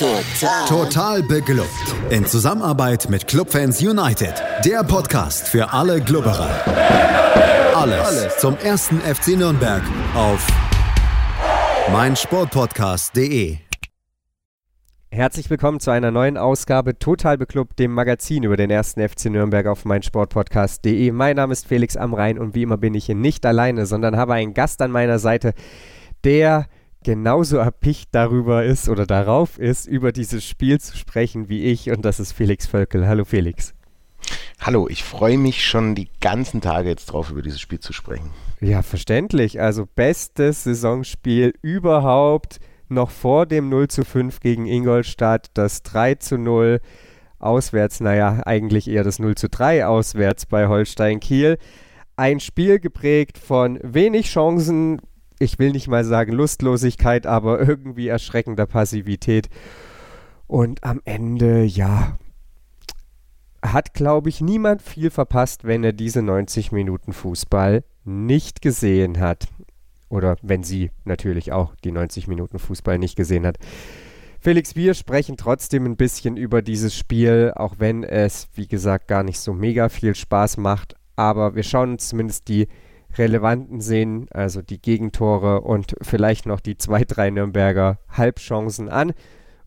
Total. Total beglückt. In Zusammenarbeit mit Clubfans United. Der Podcast für alle Glubberer. Alles, Alles zum ersten FC Nürnberg auf meinsportpodcast.de. Herzlich willkommen zu einer neuen Ausgabe Total Beklubbt, dem Magazin über den ersten FC Nürnberg auf meinsportpodcast.de. Mein Name ist Felix Amrain und wie immer bin ich hier nicht alleine, sondern habe einen Gast an meiner Seite, der genauso erpicht darüber ist oder darauf ist, über dieses Spiel zu sprechen wie ich und das ist Felix Völkel. Hallo Felix. Hallo, ich freue mich schon die ganzen Tage jetzt drauf, über dieses Spiel zu sprechen. Ja, verständlich. Also bestes Saisonspiel überhaupt, noch vor dem 0 zu 5 gegen Ingolstadt, das 3 zu 0 auswärts, naja, eigentlich eher das 0 zu 3 auswärts bei Holstein Kiel. Ein Spiel geprägt von wenig Chancen, ich will nicht mal sagen Lustlosigkeit, aber irgendwie erschreckender Passivität. Und am Ende, ja, hat, glaube ich, niemand viel verpasst, wenn er diese 90 Minuten Fußball nicht gesehen hat. Oder wenn sie natürlich auch die 90 Minuten Fußball nicht gesehen hat. Felix, wir sprechen trotzdem ein bisschen über dieses Spiel, auch wenn es, wie gesagt, gar nicht so mega viel Spaß macht. Aber wir schauen uns zumindest die relevanten Szenen, also die Gegentore und vielleicht noch die zwei, drei Nürnberger Halbchancen an.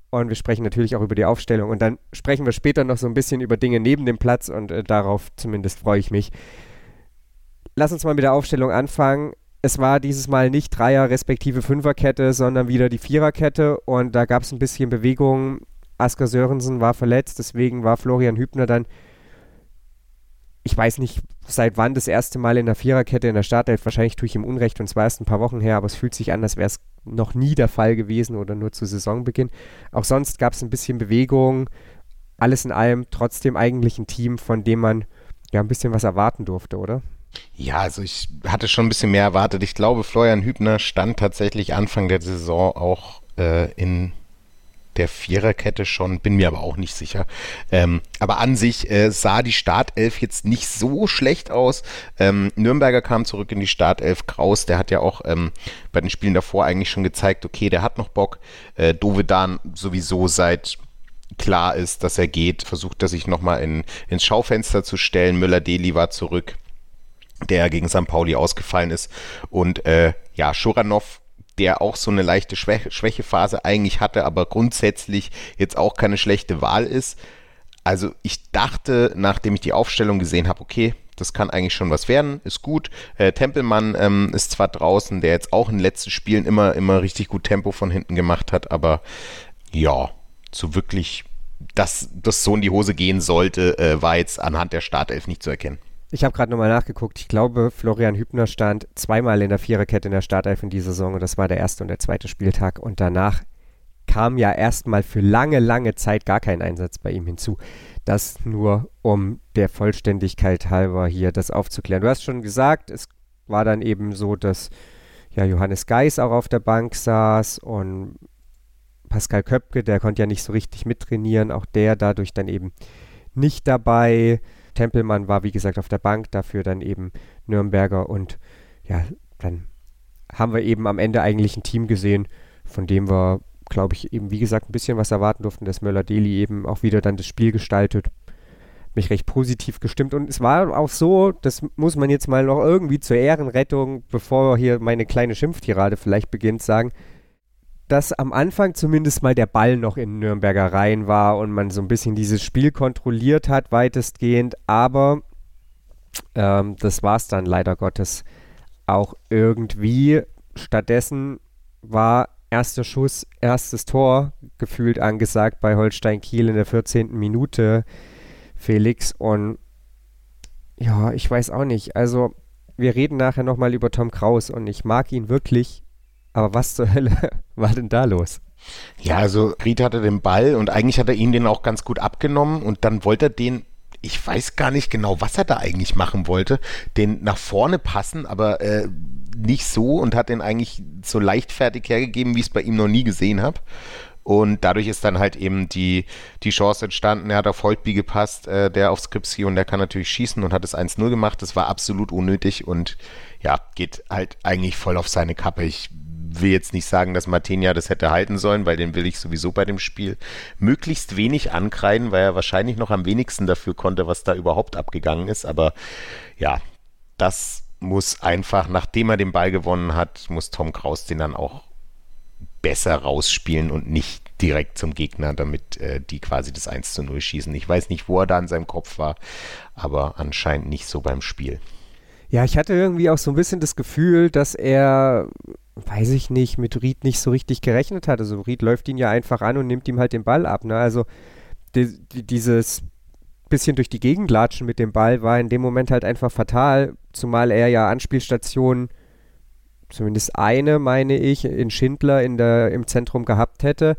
Und wir sprechen natürlich auch über die Aufstellung. Und dann sprechen wir später noch so ein bisschen über Dinge neben dem Platz und äh, darauf zumindest freue ich mich. Lass uns mal mit der Aufstellung anfangen. Es war dieses Mal nicht Dreier- respektive Fünferkette, sondern wieder die Viererkette. Und da gab es ein bisschen Bewegung. Asker Sörensen war verletzt, deswegen war Florian Hübner dann ich weiß nicht, seit wann das erste Mal in der Viererkette in der Startelf. Wahrscheinlich tue ich ihm Unrecht und zwar erst ein paar Wochen her, aber es fühlt sich an, als wäre es noch nie der Fall gewesen oder nur zu Saisonbeginn. Auch sonst gab es ein bisschen Bewegung. Alles in allem trotzdem eigentlich ein Team, von dem man ja ein bisschen was erwarten durfte, oder? Ja, also ich hatte schon ein bisschen mehr erwartet. Ich glaube, Florian Hübner stand tatsächlich Anfang der Saison auch äh, in der Viererkette schon, bin mir aber auch nicht sicher. Ähm, aber an sich äh, sah die Startelf jetzt nicht so schlecht aus. Ähm, Nürnberger kam zurück in die Startelf. Kraus, der hat ja auch ähm, bei den Spielen davor eigentlich schon gezeigt, okay, der hat noch Bock. Äh, Dovedan sowieso seit klar ist, dass er geht, versucht er sich nochmal in, ins Schaufenster zu stellen. Müller-Deli war zurück, der gegen St. Pauli ausgefallen ist. Und äh, ja, Schuranov der auch so eine leichte Schwäche, Schwächephase eigentlich hatte, aber grundsätzlich jetzt auch keine schlechte Wahl ist. Also ich dachte, nachdem ich die Aufstellung gesehen habe, okay, das kann eigentlich schon was werden, ist gut. Äh, Tempelmann ähm, ist zwar draußen, der jetzt auch in den letzten Spielen immer, immer richtig gut Tempo von hinten gemacht hat, aber ja, so wirklich, dass das so in die Hose gehen sollte, äh, war jetzt anhand der Startelf nicht zu erkennen. Ich habe gerade nochmal nachgeguckt. Ich glaube, Florian Hübner stand zweimal in der Viererkette in der Startelf in dieser Saison und das war der erste und der zweite Spieltag. Und danach kam ja erstmal für lange, lange Zeit gar kein Einsatz bei ihm hinzu. Das nur, um der Vollständigkeit halber hier das aufzuklären. Du hast schon gesagt, es war dann eben so, dass ja Johannes Geis auch auf der Bank saß und Pascal Köpke, der konnte ja nicht so richtig mittrainieren, auch der dadurch dann eben nicht dabei. Tempelmann war, wie gesagt, auf der Bank, dafür dann eben Nürnberger und ja, dann haben wir eben am Ende eigentlich ein Team gesehen, von dem wir, glaube ich, eben, wie gesagt, ein bisschen was erwarten durften, dass Möller-Deli eben auch wieder dann das Spiel gestaltet. Mich recht positiv gestimmt und es war auch so, das muss man jetzt mal noch irgendwie zur Ehrenrettung, bevor hier meine kleine Schimpftirade vielleicht beginnt, sagen, dass am Anfang zumindest mal der Ball noch in Nürnberger Reihen war und man so ein bisschen dieses Spiel kontrolliert hat, weitestgehend. Aber ähm, das war es dann leider Gottes auch irgendwie. Stattdessen war erster Schuss, erstes Tor gefühlt angesagt bei Holstein Kiel in der 14. Minute, Felix. Und ja, ich weiß auch nicht. Also, wir reden nachher nochmal über Tom Kraus und ich mag ihn wirklich aber was zur Hölle war denn da los? Ja, also Ried hatte den Ball und eigentlich hat er ihn den auch ganz gut abgenommen und dann wollte er den, ich weiß gar nicht genau, was er da eigentlich machen wollte, den nach vorne passen, aber äh, nicht so und hat den eigentlich so leichtfertig hergegeben, wie ich es bei ihm noch nie gesehen habe. Und dadurch ist dann halt eben die, die Chance entstanden. Er hat auf Holtby gepasst, äh, der auf Skripsi und der kann natürlich schießen und hat es 1-0 gemacht. Das war absolut unnötig und ja, geht halt eigentlich voll auf seine Kappe. Ich will jetzt nicht sagen, dass Martinia das hätte halten sollen, weil den will ich sowieso bei dem Spiel möglichst wenig ankreiden, weil er wahrscheinlich noch am wenigsten dafür konnte, was da überhaupt abgegangen ist. Aber ja, das muss einfach, nachdem er den Ball gewonnen hat, muss Tom Kraus den dann auch besser rausspielen und nicht direkt zum Gegner, damit äh, die quasi das 1 zu 0 schießen. Ich weiß nicht, wo er da in seinem Kopf war, aber anscheinend nicht so beim Spiel. Ja, ich hatte irgendwie auch so ein bisschen das Gefühl, dass er, weiß ich nicht, mit Ried nicht so richtig gerechnet hat. Also Ried läuft ihn ja einfach an und nimmt ihm halt den Ball ab. Ne? Also die, die, dieses bisschen durch die Gegend latschen mit dem Ball war in dem Moment halt einfach fatal, zumal er ja Anspielstationen, zumindest eine, meine ich, in Schindler in der, im Zentrum gehabt hätte.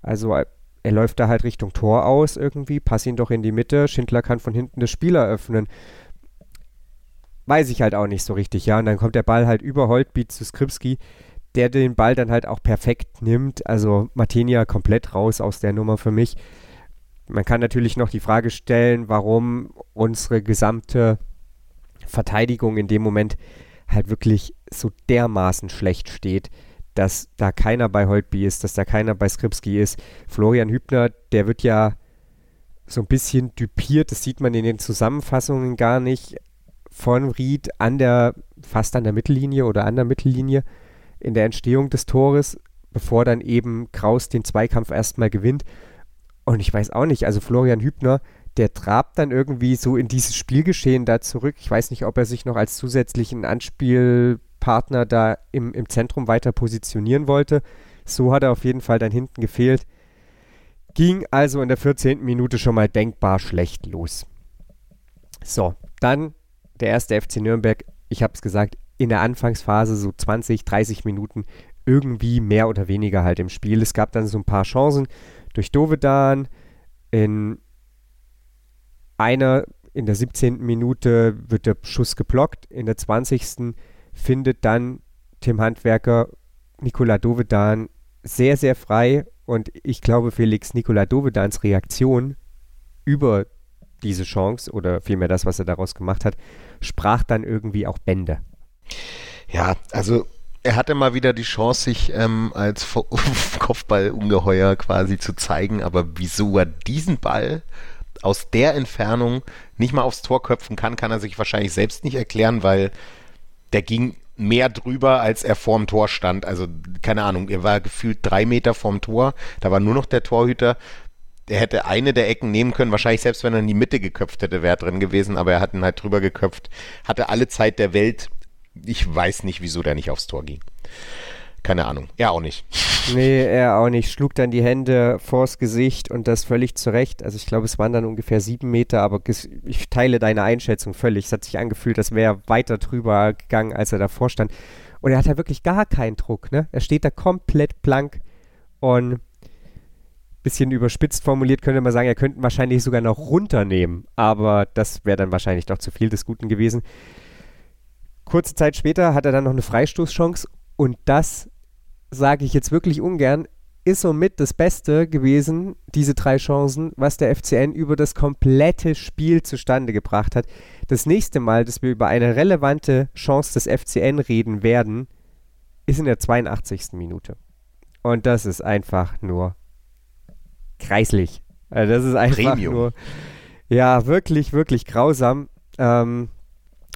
Also er läuft da halt Richtung Tor aus irgendwie, pass ihn doch in die Mitte, Schindler kann von hinten das Spiel eröffnen weiß ich halt auch nicht so richtig, ja. Und dann kommt der Ball halt über Holtbeat zu Skripski, der den Ball dann halt auch perfekt nimmt. Also Martinia komplett raus aus der Nummer für mich. Man kann natürlich noch die Frage stellen, warum unsere gesamte Verteidigung in dem Moment halt wirklich so dermaßen schlecht steht, dass da keiner bei Holtby ist, dass da keiner bei Skripski ist. Florian Hübner, der wird ja so ein bisschen düpiert, das sieht man in den Zusammenfassungen gar nicht von Ried an der, fast an der Mittellinie oder an der Mittellinie in der Entstehung des Tores, bevor dann eben Kraus den Zweikampf erstmal gewinnt. Und ich weiß auch nicht, also Florian Hübner, der trabt dann irgendwie so in dieses Spielgeschehen da zurück. Ich weiß nicht, ob er sich noch als zusätzlichen Anspielpartner da im, im Zentrum weiter positionieren wollte. So hat er auf jeden Fall dann hinten gefehlt. Ging also in der 14. Minute schon mal denkbar schlecht los. So, dann der erste FC Nürnberg, ich habe es gesagt, in der Anfangsphase so 20, 30 Minuten irgendwie mehr oder weniger halt im Spiel. Es gab dann so ein paar Chancen durch Dovedan. In einer, in der 17. Minute wird der Schuss geblockt. In der 20. findet dann Tim Handwerker Nikola Dovedan sehr, sehr frei. Und ich glaube, Felix Nikola Dovedans Reaktion über diese Chance oder vielmehr das, was er daraus gemacht hat, sprach dann irgendwie auch Bände. Ja, also er hatte mal wieder die Chance, sich ähm, als Kopfballungeheuer quasi zu zeigen, aber wieso er diesen Ball aus der Entfernung nicht mal aufs Tor köpfen kann, kann er sich wahrscheinlich selbst nicht erklären, weil der ging mehr drüber, als er vorm Tor stand. Also keine Ahnung, er war gefühlt drei Meter vorm Tor, da war nur noch der Torhüter er hätte eine der Ecken nehmen können, wahrscheinlich selbst wenn er in die Mitte geköpft hätte, wäre drin gewesen, aber er hat ihn halt drüber geköpft, hatte alle Zeit der Welt. Ich weiß nicht, wieso der nicht aufs Tor ging. Keine Ahnung. Er auch nicht. Nee, er auch nicht. Schlug dann die Hände vors Gesicht und das völlig zurecht. Also ich glaube, es waren dann ungefähr sieben Meter, aber ich teile deine Einschätzung völlig. Es hat sich angefühlt, als wäre er weiter drüber gegangen, als er davor stand. Und er hat ja wirklich gar keinen Druck, ne? Er steht da komplett blank und bisschen überspitzt formuliert könnte man sagen, er könnte wahrscheinlich sogar noch runternehmen, aber das wäre dann wahrscheinlich doch zu viel des Guten gewesen. Kurze Zeit später hat er dann noch eine Freistoßchance und das sage ich jetzt wirklich ungern, ist somit das Beste gewesen, diese drei Chancen, was der FCN über das komplette Spiel zustande gebracht hat. Das nächste Mal, dass wir über eine relevante Chance des FCN reden werden, ist in der 82. Minute. Und das ist einfach nur kreislich. Also das ist einfach Premium. nur, ja, wirklich, wirklich grausam. Ähm,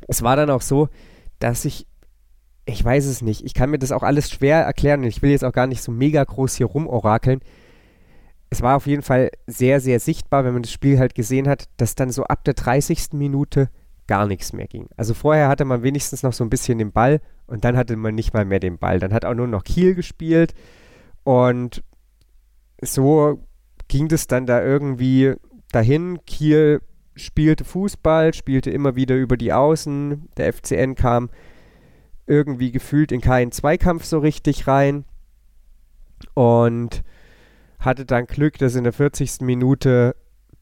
es war dann auch so, dass ich, ich weiß es nicht, ich kann mir das auch alles schwer erklären und ich will jetzt auch gar nicht so mega groß hier rumorakeln. Es war auf jeden Fall sehr, sehr sichtbar, wenn man das Spiel halt gesehen hat, dass dann so ab der 30. Minute gar nichts mehr ging. Also vorher hatte man wenigstens noch so ein bisschen den Ball und dann hatte man nicht mal mehr den Ball. Dann hat auch nur noch Kiel gespielt und so ging das dann da irgendwie dahin. Kiel spielte Fußball, spielte immer wieder über die Außen. Der FCN kam irgendwie gefühlt in keinen Zweikampf so richtig rein und hatte dann Glück, dass in der 40. Minute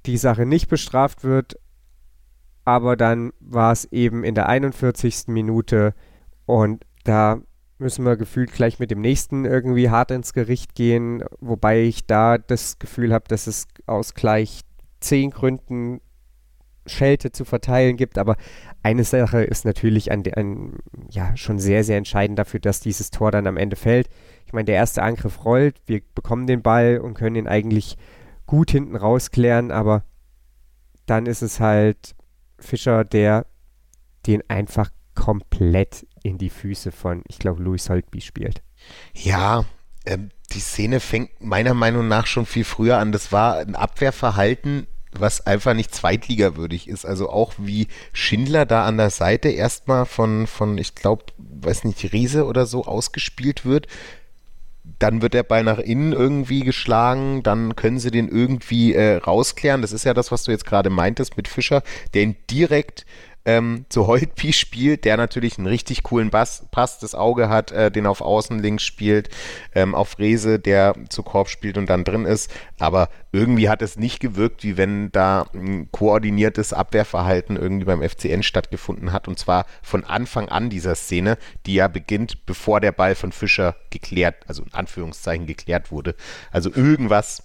die Sache nicht bestraft wird. Aber dann war es eben in der 41. Minute und da müssen wir gefühlt gleich mit dem nächsten irgendwie hart ins Gericht gehen, wobei ich da das Gefühl habe, dass es aus gleich zehn Gründen Schelte zu verteilen gibt. Aber eine Sache ist natürlich ein, ein, ja, schon sehr, sehr entscheidend dafür, dass dieses Tor dann am Ende fällt. Ich meine, der erste Angriff rollt, wir bekommen den Ball und können ihn eigentlich gut hinten rausklären, aber dann ist es halt Fischer, der den einfach komplett in die Füße von, ich glaube, Louis Holtby spielt. Ja, äh, die Szene fängt meiner Meinung nach schon viel früher an. Das war ein Abwehrverhalten, was einfach nicht zweitligawürdig ist. Also auch wie Schindler da an der Seite erstmal von, von ich glaube, weiß nicht, Riese oder so ausgespielt wird. Dann wird der Ball nach innen irgendwie geschlagen, dann können sie den irgendwie äh, rausklären. Das ist ja das, was du jetzt gerade meintest mit Fischer, der ihn direkt ähm, zu Holtby spielt, der natürlich einen richtig coolen Bass, Pass, das Auge hat, äh, den auf Außen links spielt, ähm, auf Rese, der zu Korb spielt und dann drin ist. Aber irgendwie hat es nicht gewirkt, wie wenn da ein koordiniertes Abwehrverhalten irgendwie beim FCN stattgefunden hat. Und zwar von Anfang an dieser Szene, die ja beginnt, bevor der Ball von Fischer geklärt, also in Anführungszeichen geklärt wurde. Also irgendwas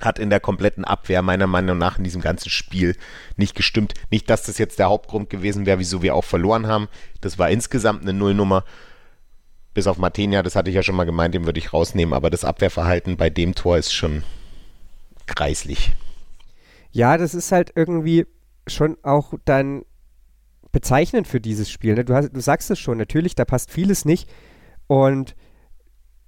hat in der kompletten Abwehr meiner Meinung nach in diesem ganzen Spiel nicht gestimmt. Nicht, dass das jetzt der Hauptgrund gewesen wäre, wieso wir auch verloren haben. Das war insgesamt eine Nullnummer. Bis auf Martenia, das hatte ich ja schon mal gemeint, den würde ich rausnehmen. Aber das Abwehrverhalten bei dem Tor ist schon kreislich. Ja, das ist halt irgendwie schon auch dann bezeichnend für dieses Spiel. Ne? Du, hast, du sagst es schon, natürlich, da passt vieles nicht. Und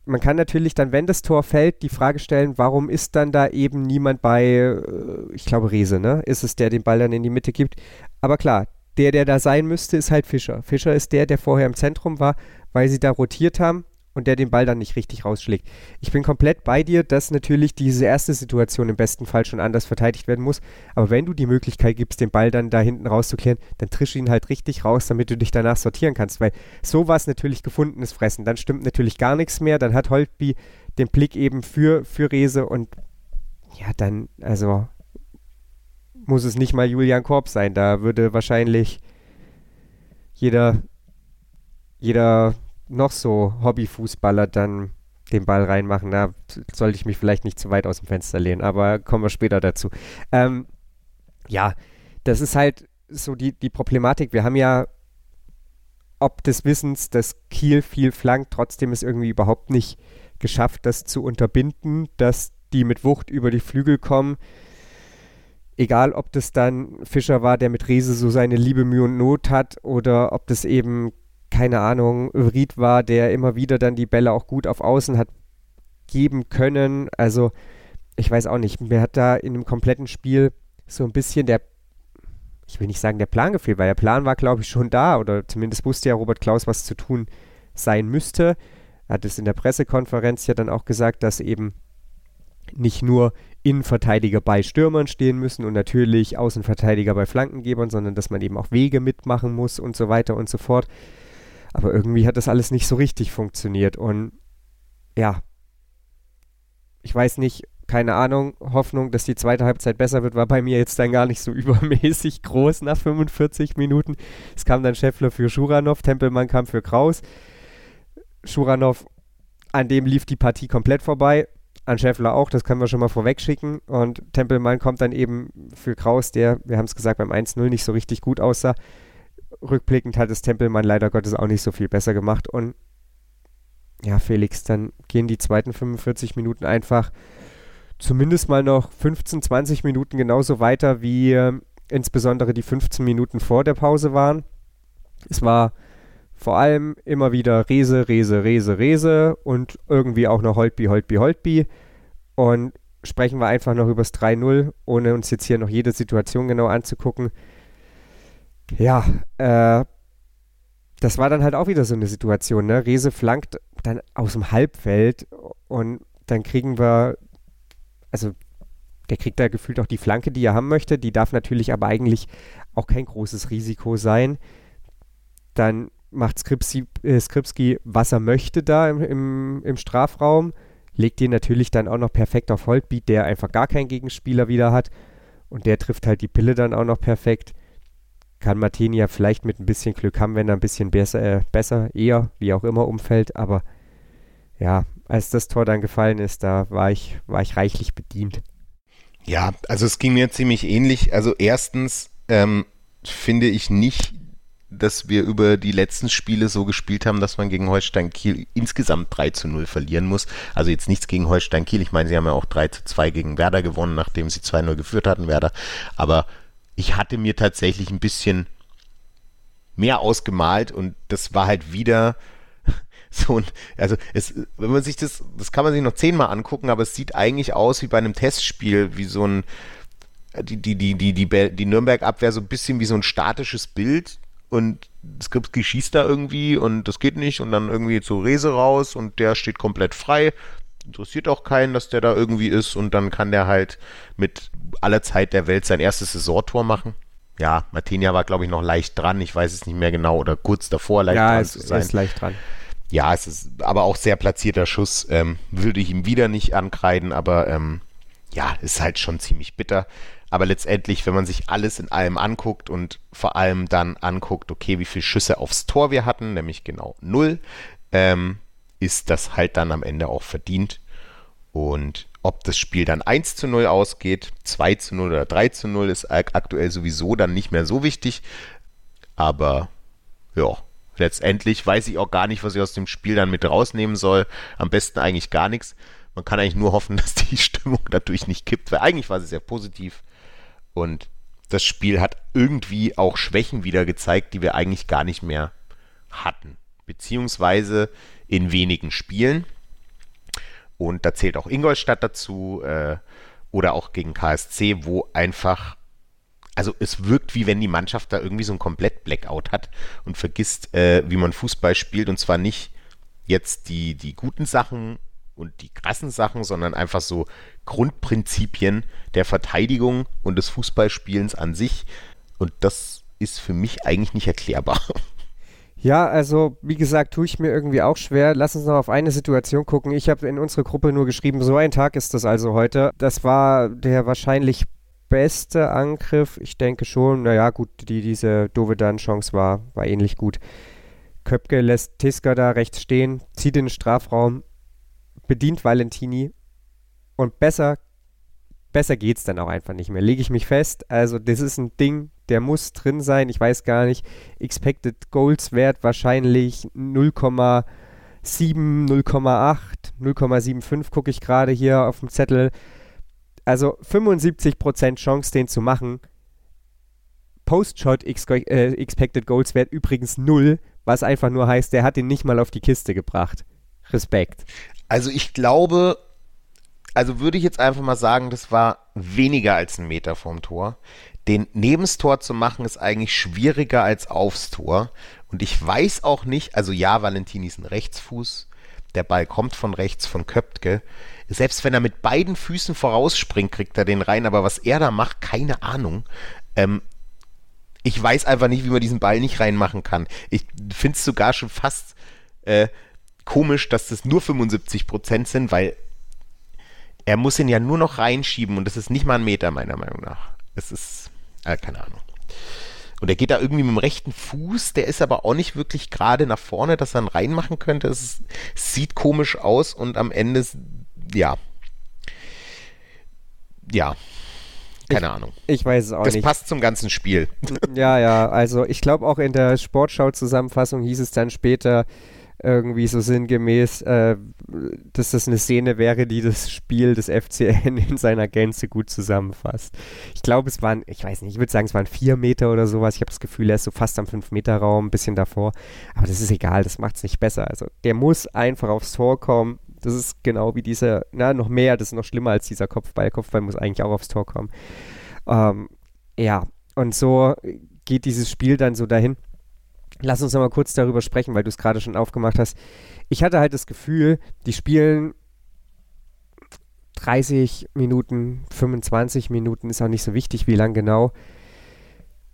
man kann natürlich dann, wenn das Tor fällt, die Frage stellen, warum ist dann da eben niemand bei, äh, ich glaube Rese, ne? Ist es der, den Ball dann in die Mitte gibt? Aber klar, der, der da sein müsste, ist halt Fischer. Fischer ist der, der vorher im Zentrum war, weil sie da rotiert haben und der den Ball dann nicht richtig rausschlägt. Ich bin komplett bei dir, dass natürlich diese erste Situation im besten Fall schon anders verteidigt werden muss. Aber wenn du die Möglichkeit gibst, den Ball dann da hinten rauszuklären, dann trisch ihn halt richtig raus, damit du dich danach sortieren kannst. Weil sowas natürlich gefundenes Fressen. Dann stimmt natürlich gar nichts mehr. Dann hat Holtby den Blick eben für, für Rese und ja, dann, also muss es nicht mal Julian Korb sein. Da würde wahrscheinlich jeder, jeder noch so Hobbyfußballer dann den Ball reinmachen. Da sollte ich mich vielleicht nicht zu weit aus dem Fenster lehnen, aber kommen wir später dazu. Ähm, ja, das ist halt so die, die Problematik. Wir haben ja ob des Wissens, dass Kiel viel flankt, trotzdem ist irgendwie überhaupt nicht geschafft, das zu unterbinden, dass die mit Wucht über die Flügel kommen. Egal, ob das dann Fischer war, der mit Riese so seine Liebe, Mühe und Not hat, oder ob das eben keine Ahnung, Ried war, der immer wieder dann die Bälle auch gut auf Außen hat geben können. Also, ich weiß auch nicht, mir hat da in dem kompletten Spiel so ein bisschen der, ich will nicht sagen, der Plan gefehlt, weil der Plan war, glaube ich, schon da oder zumindest wusste ja Robert Klaus, was zu tun sein müsste. Er hat es in der Pressekonferenz ja dann auch gesagt, dass eben nicht nur Innenverteidiger bei Stürmern stehen müssen und natürlich Außenverteidiger bei Flankengebern, sondern dass man eben auch Wege mitmachen muss und so weiter und so fort. Aber irgendwie hat das alles nicht so richtig funktioniert. Und ja, ich weiß nicht, keine Ahnung, Hoffnung, dass die zweite Halbzeit besser wird, war bei mir jetzt dann gar nicht so übermäßig groß nach 45 Minuten. Es kam dann Scheffler für Schuranov, Tempelmann kam für Kraus. Schuranov, an dem lief die Partie komplett vorbei. An Scheffler auch, das können wir schon mal vorweg schicken. Und Tempelmann kommt dann eben für Kraus, der, wir haben es gesagt, beim 1-0 nicht so richtig gut aussah rückblickend hat es Tempelmann leider Gottes auch nicht so viel besser gemacht. Und ja, Felix, dann gehen die zweiten 45 Minuten einfach zumindest mal noch 15, 20 Minuten genauso weiter, wie äh, insbesondere die 15 Minuten vor der Pause waren. Es war vor allem immer wieder Rese, Rese, Rese, Rese und irgendwie auch noch Holtby, Holtby, Holtby. Und sprechen wir einfach noch über das 3-0, ohne uns jetzt hier noch jede Situation genau anzugucken ja, äh, das war dann halt auch wieder so eine Situation, ne? Rese flankt dann aus dem Halbfeld und dann kriegen wir, also der kriegt da gefühlt auch die Flanke, die er haben möchte. Die darf natürlich aber eigentlich auch kein großes Risiko sein. Dann macht Skripski, äh, Skripski was er möchte da im, im, im, Strafraum, legt den natürlich dann auch noch perfekt auf Holtbeat, der einfach gar keinen Gegenspieler wieder hat. Und der trifft halt die Pille dann auch noch perfekt kann Martini ja vielleicht mit ein bisschen Glück haben, wenn er ein bisschen besser, äh, besser, eher, wie auch immer, umfällt. Aber ja, als das Tor dann gefallen ist, da war ich, war ich reichlich bedient. Ja, also es ging mir ziemlich ähnlich. Also erstens ähm, finde ich nicht, dass wir über die letzten Spiele so gespielt haben, dass man gegen Holstein Kiel insgesamt 3 zu 0 verlieren muss. Also jetzt nichts gegen Holstein Kiel. Ich meine, sie haben ja auch 3 zu 2 gegen Werder gewonnen, nachdem sie 2-0 geführt hatten, Werder. Aber ich hatte mir tatsächlich ein bisschen mehr ausgemalt und das war halt wieder so ein, also es, wenn man sich das, das kann man sich noch zehnmal angucken, aber es sieht eigentlich aus wie bei einem Testspiel, wie so ein, die, die, die, die, die, die Nürnberg-Abwehr so ein bisschen wie so ein statisches Bild und Skripski schießt da irgendwie und das geht nicht und dann irgendwie zu Rese raus und der steht komplett frei. Interessiert auch keinen, dass der da irgendwie ist und dann kann der halt mit aller Zeit der Welt sein erstes Saisontor machen. Ja, Martinia war, glaube ich, noch leicht dran. Ich weiß es nicht mehr genau oder kurz davor leicht ja, dran es, zu sein. Ja, ist leicht dran. Ja, es ist aber auch sehr platzierter Schuss. Ähm, würde ich ihm wieder nicht ankreiden, aber ähm, ja, ist halt schon ziemlich bitter. Aber letztendlich, wenn man sich alles in allem anguckt und vor allem dann anguckt, okay, wie viele Schüsse aufs Tor wir hatten, nämlich genau null, ähm, ist das halt dann am Ende auch verdient. Und ob das Spiel dann 1 zu 0 ausgeht, 2 zu 0 oder 3 zu 0, ist aktuell sowieso dann nicht mehr so wichtig. Aber ja, letztendlich weiß ich auch gar nicht, was ich aus dem Spiel dann mit rausnehmen soll. Am besten eigentlich gar nichts. Man kann eigentlich nur hoffen, dass die Stimmung dadurch nicht kippt, weil eigentlich war sie sehr positiv. Und das Spiel hat irgendwie auch Schwächen wieder gezeigt, die wir eigentlich gar nicht mehr hatten. Beziehungsweise in wenigen Spielen. Und da zählt auch Ingolstadt dazu äh, oder auch gegen KSC, wo einfach, also es wirkt wie wenn die Mannschaft da irgendwie so ein komplett Blackout hat und vergisst, äh, wie man Fußball spielt. Und zwar nicht jetzt die, die guten Sachen und die krassen Sachen, sondern einfach so Grundprinzipien der Verteidigung und des Fußballspielens an sich. Und das ist für mich eigentlich nicht erklärbar. Ja, also wie gesagt, tue ich mir irgendwie auch schwer. Lass uns noch auf eine Situation gucken. Ich habe in unsere Gruppe nur geschrieben, so ein Tag ist das also heute. Das war der wahrscheinlich beste Angriff. Ich denke schon, naja, gut, die, diese Dovedan-Chance war, war ähnlich gut. Köpke lässt Tiska da rechts stehen, zieht in den Strafraum, bedient Valentini und besser, besser geht's dann auch einfach nicht mehr. Lege ich mich fest. Also, das ist ein Ding, der muss drin sein. Ich weiß gar nicht. Expected Goals Wert wahrscheinlich 0,7, 0,8, 0,75 gucke ich gerade hier auf dem Zettel. Also 75% Chance, den zu machen. Post-Shot äh, Expected Goals Wert übrigens 0, was einfach nur heißt, der hat ihn nicht mal auf die Kiste gebracht. Respekt. Also ich glaube, also würde ich jetzt einfach mal sagen, das war weniger als ein Meter vom Tor. Den Nebenstor zu machen ist eigentlich schwieriger als aufs Tor. Und ich weiß auch nicht, also ja, Valentini ist ein Rechtsfuß. Der Ball kommt von rechts von Köptke. Selbst wenn er mit beiden Füßen vorausspringt, kriegt er den rein. Aber was er da macht, keine Ahnung. Ähm, ich weiß einfach nicht, wie man diesen Ball nicht reinmachen kann. Ich finde es sogar schon fast äh, komisch, dass das nur 75 Prozent sind, weil er muss ihn ja nur noch reinschieben und das ist nicht mal ein Meter, meiner Meinung nach. Es ist, äh, keine Ahnung. Und er geht da irgendwie mit dem rechten Fuß, der ist aber auch nicht wirklich gerade nach vorne, dass er ihn reinmachen könnte. Es sieht komisch aus und am Ende, ja. Ja. Keine ich, Ahnung. Ich weiß es auch das nicht. Das passt zum ganzen Spiel. Ja, ja, also ich glaube auch in der Sportschau-Zusammenfassung hieß es dann später, irgendwie so sinngemäß, äh, dass das eine Szene wäre, die das Spiel des FCN in seiner Gänze gut zusammenfasst. Ich glaube, es waren, ich weiß nicht, ich würde sagen, es waren vier Meter oder sowas. Ich habe das Gefühl, er ist so fast am fünf Meter Raum, ein bisschen davor. Aber das ist egal, das macht es nicht besser. Also der muss einfach aufs Tor kommen. Das ist genau wie dieser, na, noch mehr, das ist noch schlimmer als dieser Kopfball. Kopfball muss eigentlich auch aufs Tor kommen. Ähm, ja, und so geht dieses Spiel dann so dahin. Lass uns noch mal kurz darüber sprechen, weil du es gerade schon aufgemacht hast. Ich hatte halt das Gefühl, die spielen 30 Minuten, 25 Minuten, ist auch nicht so wichtig, wie lang genau.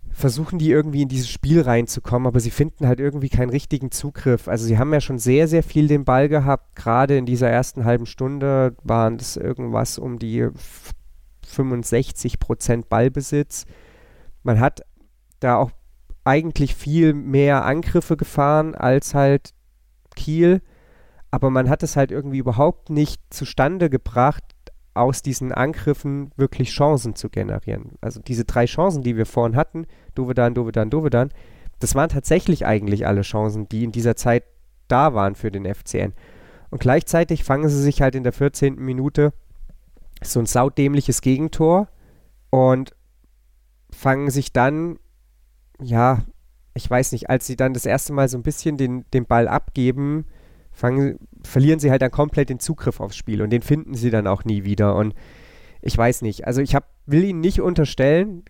Versuchen die irgendwie in dieses Spiel reinzukommen, aber sie finden halt irgendwie keinen richtigen Zugriff. Also sie haben ja schon sehr, sehr viel den Ball gehabt. Gerade in dieser ersten halben Stunde waren das irgendwas um die 65 Prozent Ballbesitz. Man hat da auch eigentlich viel mehr Angriffe gefahren als halt Kiel, aber man hat es halt irgendwie überhaupt nicht zustande gebracht, aus diesen Angriffen wirklich Chancen zu generieren. Also diese drei Chancen, die wir vorhin hatten, Dovedan, Dovedan, Dovedan, das waren tatsächlich eigentlich alle Chancen, die in dieser Zeit da waren für den FCN. Und gleichzeitig fangen sie sich halt in der 14. Minute so ein saudämliches Gegentor und fangen sich dann, ja, ich weiß nicht, als sie dann das erste Mal so ein bisschen den, den Ball abgeben, fangen, verlieren sie halt dann komplett den Zugriff aufs Spiel und den finden sie dann auch nie wieder. Und ich weiß nicht, also ich hab, will ihnen nicht unterstellen,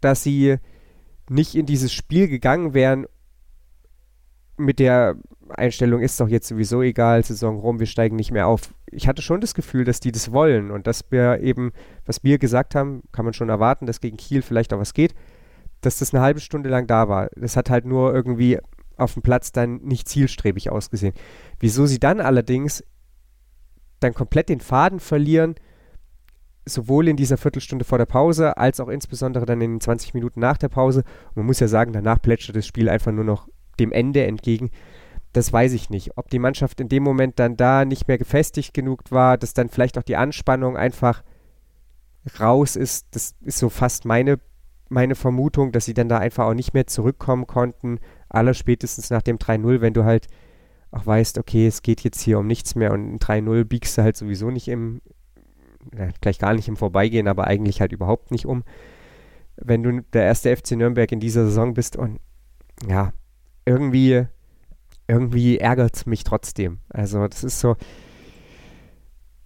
dass sie nicht in dieses Spiel gegangen wären mit der Einstellung, ist doch jetzt sowieso egal, Saison rum, wir steigen nicht mehr auf. Ich hatte schon das Gefühl, dass die das wollen und dass wir eben, was wir gesagt haben, kann man schon erwarten, dass gegen Kiel vielleicht auch was geht, dass das eine halbe Stunde lang da war. Das hat halt nur irgendwie auf dem Platz dann nicht zielstrebig ausgesehen. Wieso sie dann allerdings dann komplett den Faden verlieren, sowohl in dieser Viertelstunde vor der Pause, als auch insbesondere dann in den 20 Minuten nach der Pause. Und man muss ja sagen, danach plätschert das Spiel einfach nur noch dem Ende entgegen. Das weiß ich nicht. Ob die Mannschaft in dem Moment dann da nicht mehr gefestigt genug war, dass dann vielleicht auch die Anspannung einfach raus ist, das ist so fast meine, meine Vermutung, dass sie dann da einfach auch nicht mehr zurückkommen konnten. Aller spätestens nach dem 3-0, wenn du halt auch weißt, okay, es geht jetzt hier um nichts mehr und ein 3-0 biegst du halt sowieso nicht im, ja, gleich gar nicht im Vorbeigehen, aber eigentlich halt überhaupt nicht um. Wenn du der erste FC Nürnberg in dieser Saison bist und ja, irgendwie, irgendwie ärgert es mich trotzdem. Also das ist so,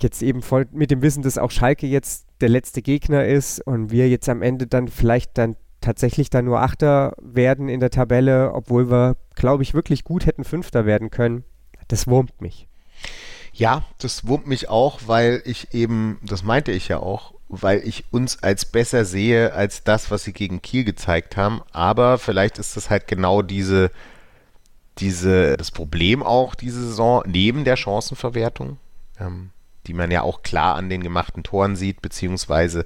jetzt eben voll mit dem Wissen, dass auch Schalke jetzt der letzte Gegner ist und wir jetzt am Ende dann vielleicht dann tatsächlich dann nur Achter werden in der Tabelle, obwohl wir, glaube ich, wirklich gut hätten Fünfter werden können. Das wurmt mich. Ja, das wurmt mich auch, weil ich eben, das meinte ich ja auch, weil ich uns als besser sehe als das, was sie gegen Kiel gezeigt haben. Aber vielleicht ist das halt genau diese, diese, das Problem auch diese Saison neben der Chancenverwertung, ähm, die man ja auch klar an den gemachten Toren sieht, beziehungsweise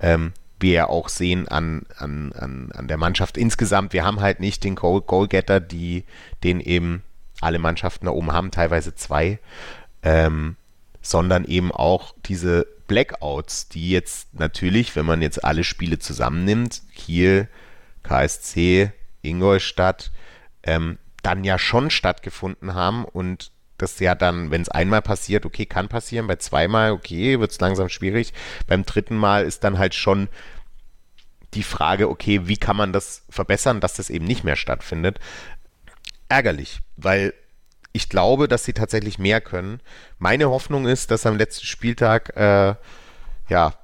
ähm, wir ja auch sehen an, an, an, an der Mannschaft insgesamt. Wir haben halt nicht den Goal Goalgetter, die, den eben alle Mannschaften da oben haben, teilweise zwei, ähm, sondern eben auch diese Blackouts, die jetzt natürlich, wenn man jetzt alle Spiele zusammennimmt, Kiel, KSC, Ingolstadt, ähm, dann ja schon stattgefunden haben und das ja dann, wenn es einmal passiert, okay, kann passieren, bei zweimal, okay, wird es langsam schwierig, beim dritten Mal ist dann halt schon die Frage, okay, wie kann man das verbessern, dass das eben nicht mehr stattfindet. Ärgerlich, weil ich glaube, dass sie tatsächlich mehr können. Meine Hoffnung ist, dass am letzten Spieltag, äh, ja,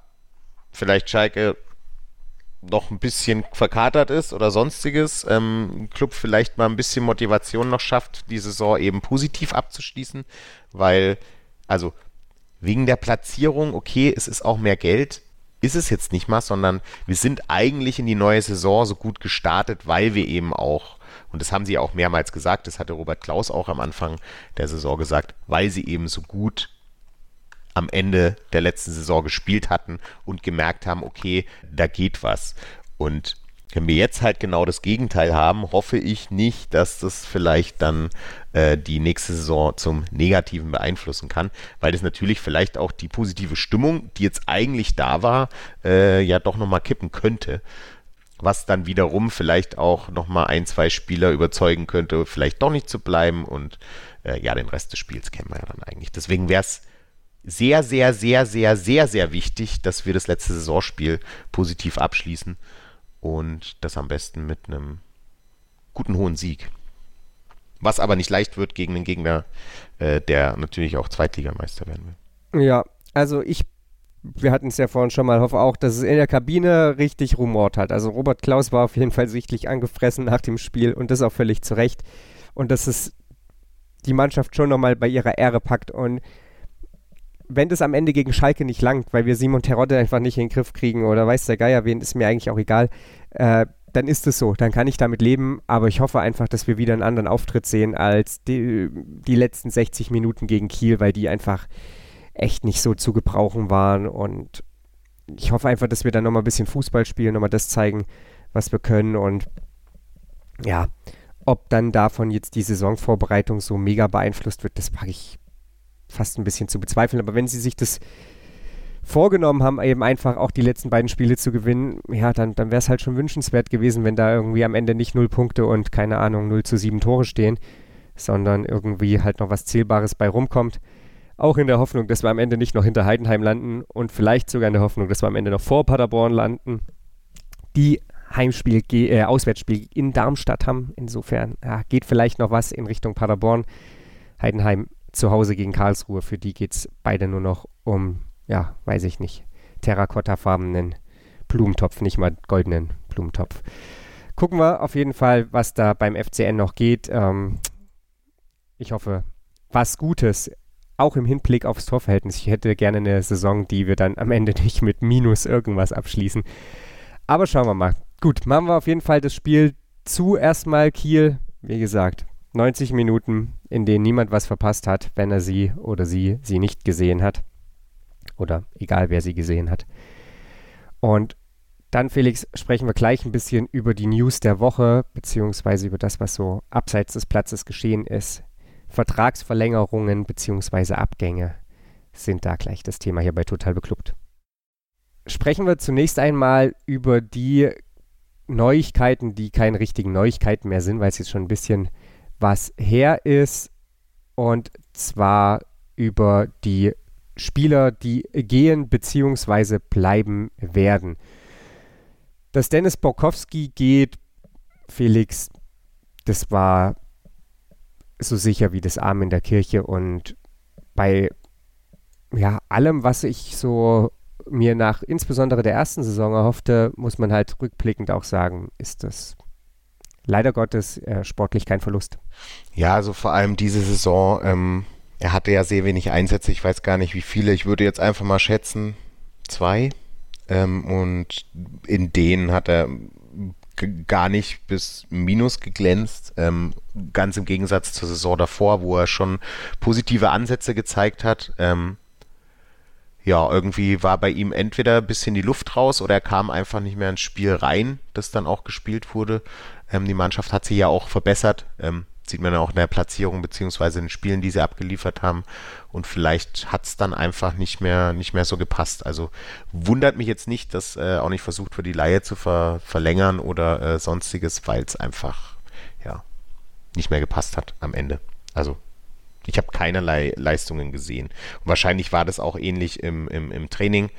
vielleicht Schalke noch ein bisschen verkatert ist oder sonstiges, ähm, Club vielleicht mal ein bisschen Motivation noch schafft, die Saison eben positiv abzuschließen, weil, also wegen der Platzierung, okay, es ist auch mehr Geld, ist es jetzt nicht mal, sondern wir sind eigentlich in die neue Saison so gut gestartet, weil wir eben auch, und das haben sie auch mehrmals gesagt, das hatte Robert Klaus auch am Anfang der Saison gesagt, weil sie eben so gut am Ende der letzten Saison gespielt hatten und gemerkt haben, okay, da geht was. Und wenn wir jetzt halt genau das Gegenteil haben, hoffe ich nicht, dass das vielleicht dann äh, die nächste Saison zum Negativen beeinflussen kann, weil das natürlich vielleicht auch die positive Stimmung, die jetzt eigentlich da war, äh, ja doch nochmal kippen könnte. Was dann wiederum vielleicht auch nochmal ein, zwei Spieler überzeugen könnte, vielleicht doch nicht zu bleiben. Und äh, ja, den Rest des Spiels kennen wir ja dann eigentlich. Deswegen wäre es sehr, sehr, sehr, sehr, sehr, sehr wichtig, dass wir das letzte Saisonspiel positiv abschließen und das am besten mit einem guten hohen Sieg. Was aber nicht leicht wird gegen einen Gegner, äh, der natürlich auch Zweitligameister werden will. Ja, also ich, wir hatten es ja vorhin schon mal, hoffe auch, dass es in der Kabine richtig rumort hat. Also Robert Klaus war auf jeden Fall sichtlich angefressen nach dem Spiel und das auch völlig zu Recht. Und dass es die Mannschaft schon nochmal bei ihrer Ehre packt und wenn das am Ende gegen Schalke nicht langt, weil wir Simon Terodde einfach nicht in den Griff kriegen oder weiß der Geier wen, ist mir eigentlich auch egal, äh, dann ist es so, dann kann ich damit leben, aber ich hoffe einfach, dass wir wieder einen anderen Auftritt sehen als die, die letzten 60 Minuten gegen Kiel, weil die einfach echt nicht so zu gebrauchen waren und ich hoffe einfach, dass wir dann nochmal ein bisschen Fußball spielen, nochmal das zeigen, was wir können und ja, ob dann davon jetzt die Saisonvorbereitung so mega beeinflusst wird, das mag ich fast ein bisschen zu bezweifeln. Aber wenn sie sich das vorgenommen haben, eben einfach auch die letzten beiden Spiele zu gewinnen, ja, dann, dann wäre es halt schon wünschenswert gewesen, wenn da irgendwie am Ende nicht null Punkte und keine Ahnung, 0 zu 7 Tore stehen, sondern irgendwie halt noch was Zählbares bei rumkommt. Auch in der Hoffnung, dass wir am Ende nicht noch hinter Heidenheim landen und vielleicht sogar in der Hoffnung, dass wir am Ende noch vor Paderborn landen. Die Heimspiel, äh, Auswärtsspiel in Darmstadt haben. Insofern ja, geht vielleicht noch was in Richtung Paderborn. Heidenheim zu Hause gegen Karlsruhe. Für die geht es beide nur noch um, ja, weiß ich nicht, terrakottafarbenen Blumentopf, nicht mal goldenen Blumentopf. Gucken wir auf jeden Fall, was da beim FCN noch geht. Ähm, ich hoffe, was Gutes, auch im Hinblick aufs Torverhältnis. Ich hätte gerne eine Saison, die wir dann am Ende nicht mit Minus irgendwas abschließen. Aber schauen wir mal. Gut, machen wir auf jeden Fall das Spiel zu erstmal Kiel. Wie gesagt, 90 Minuten, in denen niemand was verpasst hat, wenn er sie oder sie sie nicht gesehen hat. Oder egal, wer sie gesehen hat. Und dann, Felix, sprechen wir gleich ein bisschen über die News der Woche, beziehungsweise über das, was so abseits des Platzes geschehen ist. Vertragsverlängerungen beziehungsweise Abgänge sind da gleich das Thema hier bei Total Beklubbt. Sprechen wir zunächst einmal über die Neuigkeiten, die keine richtigen Neuigkeiten mehr sind, weil es jetzt schon ein bisschen was her ist. Und zwar über die Spieler, die gehen bzw. bleiben werden. Dass Dennis Borkowski geht, Felix, das war so sicher wie das Arm in der Kirche und bei ja, allem, was ich so mir nach insbesondere der ersten Saison erhoffte, muss man halt rückblickend auch sagen, ist das leider Gottes äh, sportlich kein Verlust. Ja, also vor allem diese Saison, ähm, er hatte ja sehr wenig Einsätze, ich weiß gar nicht wie viele, ich würde jetzt einfach mal schätzen, zwei. Ähm, und in denen hat er gar nicht bis Minus geglänzt. Ähm, ganz im Gegensatz zur Saison davor, wo er schon positive Ansätze gezeigt hat. Ähm, ja, irgendwie war bei ihm entweder ein bisschen die Luft raus oder er kam einfach nicht mehr ins Spiel rein, das dann auch gespielt wurde. Ähm, die Mannschaft hat sich ja auch verbessert. Ähm, sieht man ja auch in der Platzierung beziehungsweise in den Spielen, die sie abgeliefert haben. Und vielleicht hat es dann einfach nicht mehr, nicht mehr so gepasst. Also wundert mich jetzt nicht, dass äh, auch nicht versucht wird, die Laie zu ver verlängern oder äh, sonstiges, weil es einfach ja nicht mehr gepasst hat am Ende. Also ich habe keinerlei Leistungen gesehen. Und wahrscheinlich war das auch ähnlich im, im, im Training,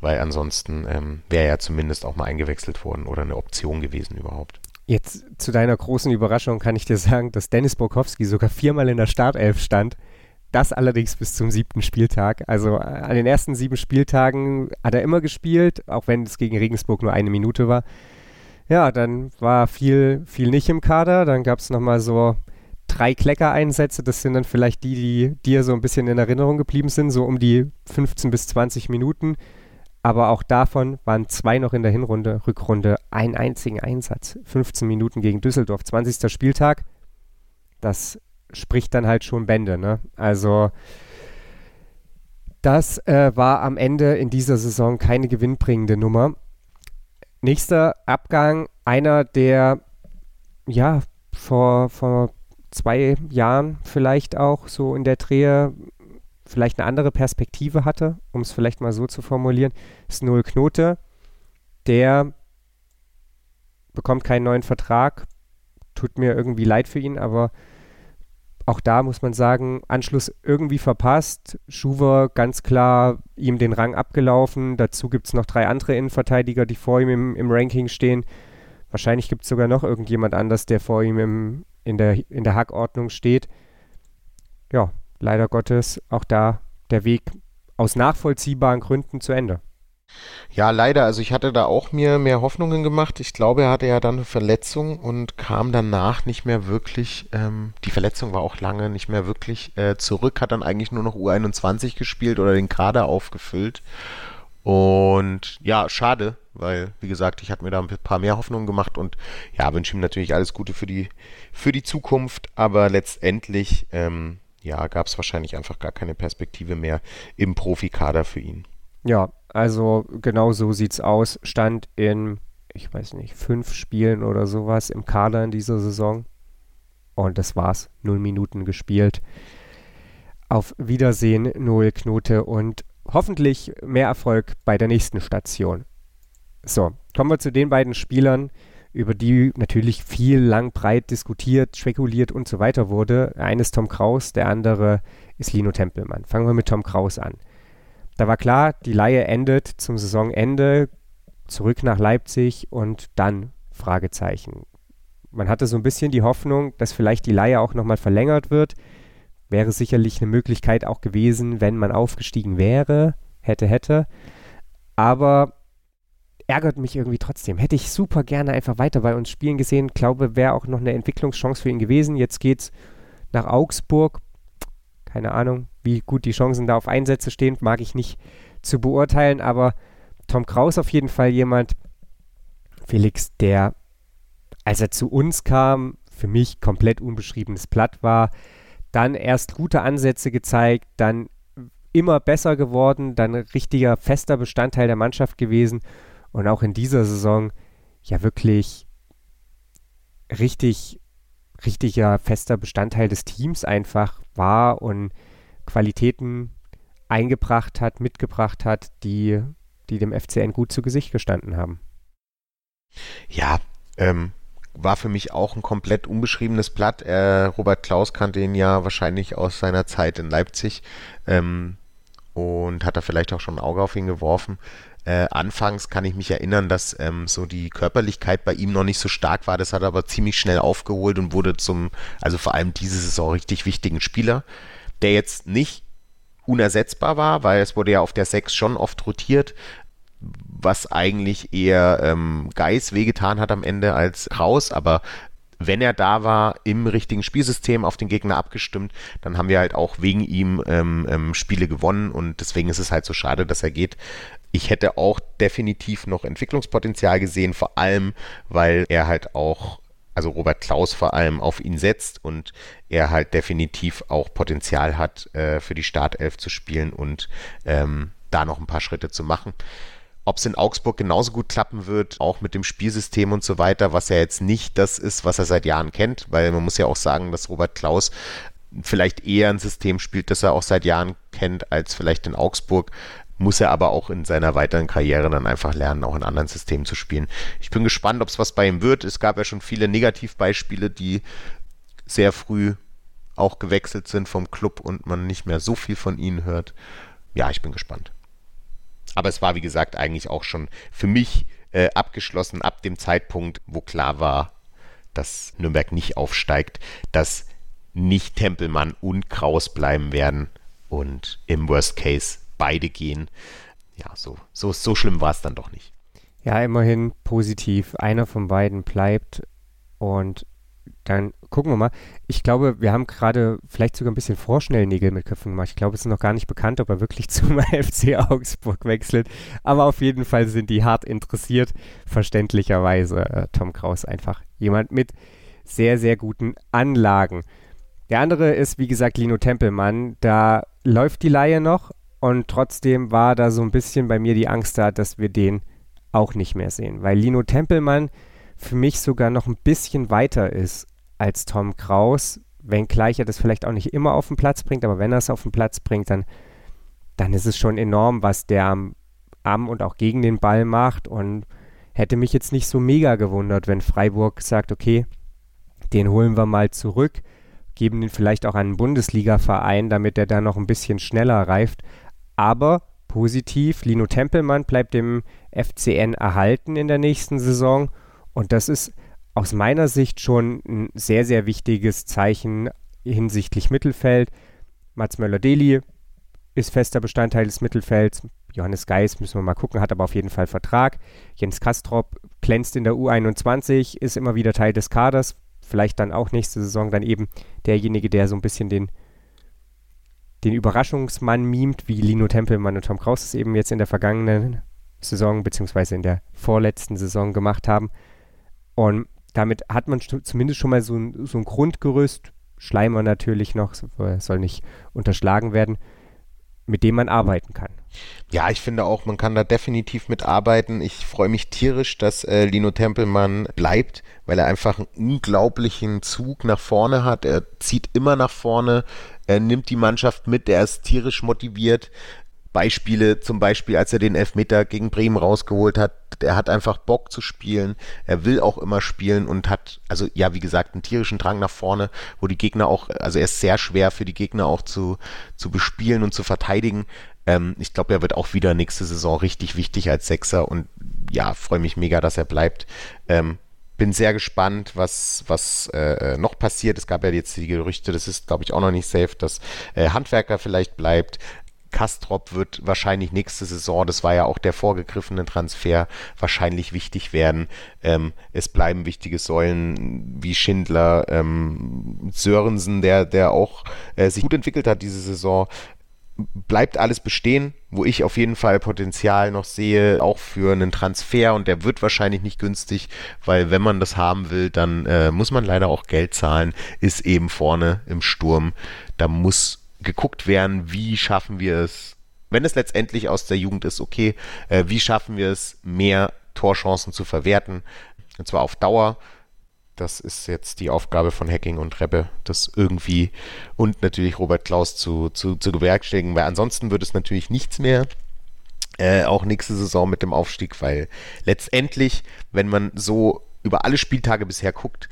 weil ansonsten ähm, wäre ja zumindest auch mal eingewechselt worden oder eine Option gewesen überhaupt. Jetzt zu deiner großen Überraschung kann ich dir sagen, dass Dennis Borkowski sogar viermal in der Startelf stand. Das allerdings bis zum siebten Spieltag. Also äh, an den ersten sieben Spieltagen hat er immer gespielt, auch wenn es gegen Regensburg nur eine Minute war. Ja, dann war viel, viel nicht im Kader. Dann gab es nochmal so drei Klecker-Einsätze. Das sind dann vielleicht die, die dir so ein bisschen in Erinnerung geblieben sind, so um die 15 bis 20 Minuten. Aber auch davon waren zwei noch in der Hinrunde, Rückrunde, einen einzigen Einsatz. 15 Minuten gegen Düsseldorf, 20. Spieltag. Das spricht dann halt schon Bände. Ne? Also das äh, war am Ende in dieser Saison keine gewinnbringende Nummer. Nächster Abgang, einer, der ja vor, vor zwei Jahren vielleicht auch so in der Drehe vielleicht eine andere Perspektive hatte, um es vielleicht mal so zu formulieren, ist Noel Knote. Der bekommt keinen neuen Vertrag. Tut mir irgendwie leid für ihn, aber auch da muss man sagen, Anschluss irgendwie verpasst. Schuwer ganz klar ihm den Rang abgelaufen. Dazu gibt es noch drei andere Innenverteidiger, die vor ihm im, im Ranking stehen. Wahrscheinlich gibt es sogar noch irgendjemand anders, der vor ihm im, in der, in der Hackordnung steht. Ja, leider Gottes auch da der Weg aus nachvollziehbaren Gründen zu Ende. Ja, leider. Also ich hatte da auch mir mehr Hoffnungen gemacht. Ich glaube, er hatte ja dann eine Verletzung und kam danach nicht mehr wirklich, ähm, die Verletzung war auch lange nicht mehr wirklich äh, zurück, hat dann eigentlich nur noch U21 gespielt oder den Kader aufgefüllt. Und ja, schade, weil, wie gesagt, ich hatte mir da ein paar mehr Hoffnungen gemacht und ja, wünsche ihm natürlich alles Gute für die, für die Zukunft, aber letztendlich ähm, ja, gab es wahrscheinlich einfach gar keine Perspektive mehr im Profikader für ihn. Ja, also genau so sieht's aus. Stand in, ich weiß nicht, fünf Spielen oder sowas im Kader in dieser Saison. Und das war's. Null Minuten gespielt. Auf Wiedersehen, Noel Knote. Und hoffentlich mehr Erfolg bei der nächsten Station. So, kommen wir zu den beiden Spielern, über die natürlich viel lang breit diskutiert, spekuliert und so weiter wurde. Eines Tom Kraus, der andere ist Lino Tempelmann. Fangen wir mit Tom Kraus an. Da war klar, die Laie endet zum Saisonende, zurück nach Leipzig und dann Fragezeichen. Man hatte so ein bisschen die Hoffnung, dass vielleicht die Laie auch nochmal verlängert wird. Wäre sicherlich eine Möglichkeit auch gewesen, wenn man aufgestiegen wäre, hätte, hätte. Aber ärgert mich irgendwie trotzdem. Hätte ich super gerne einfach weiter bei uns spielen gesehen. Glaube, wäre auch noch eine Entwicklungschance für ihn gewesen. Jetzt geht's nach Augsburg. Keine Ahnung, wie gut die Chancen da auf Einsätze stehen, mag ich nicht zu beurteilen, aber Tom Kraus auf jeden Fall jemand, Felix, der, als er zu uns kam, für mich komplett unbeschriebenes Blatt war, dann erst gute Ansätze gezeigt, dann immer besser geworden, dann richtiger fester Bestandteil der Mannschaft gewesen und auch in dieser Saison ja wirklich richtig, richtiger fester Bestandteil des Teams einfach war und Qualitäten eingebracht hat, mitgebracht hat, die, die dem FCN gut zu Gesicht gestanden haben. Ja, ähm, war für mich auch ein komplett unbeschriebenes Blatt. Äh, Robert Klaus kannte ihn ja wahrscheinlich aus seiner Zeit in Leipzig ähm, und hat da vielleicht auch schon ein Auge auf ihn geworfen. Äh, anfangs kann ich mich erinnern, dass ähm, so die Körperlichkeit bei ihm noch nicht so stark war. Das hat er aber ziemlich schnell aufgeholt und wurde zum, also vor allem diese Saison richtig wichtigen Spieler, der jetzt nicht unersetzbar war, weil es wurde ja auf der 6 schon oft rotiert, was eigentlich eher ähm, Geis wehgetan hat am Ende als Kraus, aber wenn er da war, im richtigen Spielsystem auf den Gegner abgestimmt, dann haben wir halt auch wegen ihm ähm, ähm, Spiele gewonnen und deswegen ist es halt so schade, dass er geht. Ich hätte auch definitiv noch Entwicklungspotenzial gesehen, vor allem, weil er halt auch, also Robert Klaus vor allem auf ihn setzt und er halt definitiv auch Potenzial hat, äh, für die Startelf zu spielen und ähm, da noch ein paar Schritte zu machen. Ob es in Augsburg genauso gut klappen wird, auch mit dem Spielsystem und so weiter, was ja jetzt nicht das ist, was er seit Jahren kennt, weil man muss ja auch sagen, dass Robert Klaus vielleicht eher ein System spielt, das er auch seit Jahren kennt, als vielleicht in Augsburg muss er aber auch in seiner weiteren Karriere dann einfach lernen, auch in anderen Systemen zu spielen. Ich bin gespannt, ob es was bei ihm wird. Es gab ja schon viele Negativbeispiele, die sehr früh auch gewechselt sind vom Club und man nicht mehr so viel von ihnen hört. Ja, ich bin gespannt. Aber es war, wie gesagt, eigentlich auch schon für mich äh, abgeschlossen ab dem Zeitpunkt, wo klar war, dass Nürnberg nicht aufsteigt, dass nicht Tempelmann und Kraus bleiben werden und im Worst Case beide gehen. Ja, so, so, so schlimm war es dann doch nicht. Ja, immerhin positiv. Einer von beiden bleibt und dann gucken wir mal. Ich glaube, wir haben gerade vielleicht sogar ein bisschen vorschnell Nägel mit Köpfen gemacht. Ich glaube, es ist noch gar nicht bekannt, ob er wirklich zum FC Augsburg wechselt. Aber auf jeden Fall sind die hart interessiert. Verständlicherweise äh, Tom Kraus einfach jemand mit sehr, sehr guten Anlagen. Der andere ist, wie gesagt, Lino Tempelmann. Da läuft die Laie noch, und trotzdem war da so ein bisschen bei mir die Angst da, dass wir den auch nicht mehr sehen. Weil Lino Tempelmann für mich sogar noch ein bisschen weiter ist als Tom Kraus. Wenngleich er das vielleicht auch nicht immer auf den Platz bringt, aber wenn er es auf den Platz bringt, dann, dann ist es schon enorm, was der am, am und auch gegen den Ball macht. Und hätte mich jetzt nicht so mega gewundert, wenn Freiburg sagt, okay, den holen wir mal zurück, geben den vielleicht auch an einen Bundesliga-Verein, damit er da noch ein bisschen schneller reift. Aber positiv, Lino Tempelmann bleibt dem FCN erhalten in der nächsten Saison. Und das ist aus meiner Sicht schon ein sehr, sehr wichtiges Zeichen hinsichtlich Mittelfeld. Mats Möller-Deli ist fester Bestandteil des Mittelfelds. Johannes Geis müssen wir mal gucken, hat aber auf jeden Fall Vertrag. Jens Kastrop glänzt in der U21, ist immer wieder Teil des Kaders. Vielleicht dann auch nächste Saison dann eben derjenige, der so ein bisschen den den Überraschungsmann mimt, wie Lino Tempelmann und Tom Kraus es eben jetzt in der vergangenen Saison beziehungsweise in der vorletzten Saison gemacht haben. Und damit hat man zumindest schon mal so ein, so ein Grundgerüst, Schleimer natürlich noch, soll nicht unterschlagen werden, mit dem man arbeiten kann. Ja, ich finde auch, man kann da definitiv mitarbeiten. Ich freue mich tierisch, dass äh, Lino Tempelmann bleibt, weil er einfach einen unglaublichen Zug nach vorne hat. Er zieht immer nach vorne, er nimmt die Mannschaft mit, er ist tierisch motiviert. Beispiele, zum Beispiel, als er den Elfmeter gegen Bremen rausgeholt hat, er hat einfach Bock zu spielen, er will auch immer spielen und hat, also ja, wie gesagt, einen tierischen Drang nach vorne, wo die Gegner auch, also er ist sehr schwer für die Gegner auch zu, zu bespielen und zu verteidigen. Ähm, ich glaube, er wird auch wieder nächste Saison richtig wichtig als Sechser und ja, freue mich mega, dass er bleibt. Ähm, bin sehr gespannt, was, was äh, noch passiert. Es gab ja jetzt die Gerüchte, das ist, glaube ich, auch noch nicht safe, dass äh, Handwerker vielleicht bleibt. Kastrop wird wahrscheinlich nächste Saison, das war ja auch der vorgegriffene Transfer, wahrscheinlich wichtig werden. Ähm, es bleiben wichtige Säulen wie Schindler, ähm, Sörensen, der, der auch äh, sich gut entwickelt hat diese Saison. Bleibt alles bestehen, wo ich auf jeden Fall Potenzial noch sehe, auch für einen Transfer und der wird wahrscheinlich nicht günstig, weil wenn man das haben will, dann äh, muss man leider auch Geld zahlen, ist eben vorne im Sturm. Da muss geguckt werden, wie schaffen wir es, wenn es letztendlich aus der Jugend ist, okay, äh, wie schaffen wir es, mehr Torchancen zu verwerten, und zwar auf Dauer. Das ist jetzt die Aufgabe von Hacking und Rebbe, das irgendwie und natürlich Robert Klaus zu, zu, zu bewerkstelligen, weil ansonsten wird es natürlich nichts mehr. Äh, auch nächste Saison mit dem Aufstieg, weil letztendlich, wenn man so über alle Spieltage bisher guckt,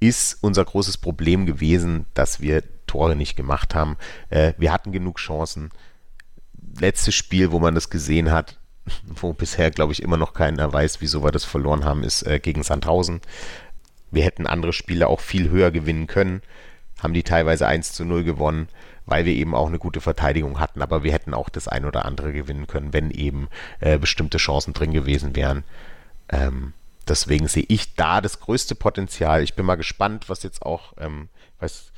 ist unser großes Problem gewesen, dass wir Tore nicht gemacht haben. Äh, wir hatten genug Chancen. Letztes Spiel, wo man das gesehen hat, wo bisher, glaube ich, immer noch keiner weiß, wieso wir das verloren haben, ist äh, gegen Sandhausen. Wir hätten andere Spiele auch viel höher gewinnen können, haben die teilweise 1 zu 0 gewonnen, weil wir eben auch eine gute Verteidigung hatten, aber wir hätten auch das ein oder andere gewinnen können, wenn eben äh, bestimmte Chancen drin gewesen wären. Ähm, deswegen sehe ich da das größte Potenzial. Ich bin mal gespannt, was jetzt auch, ähm, weiß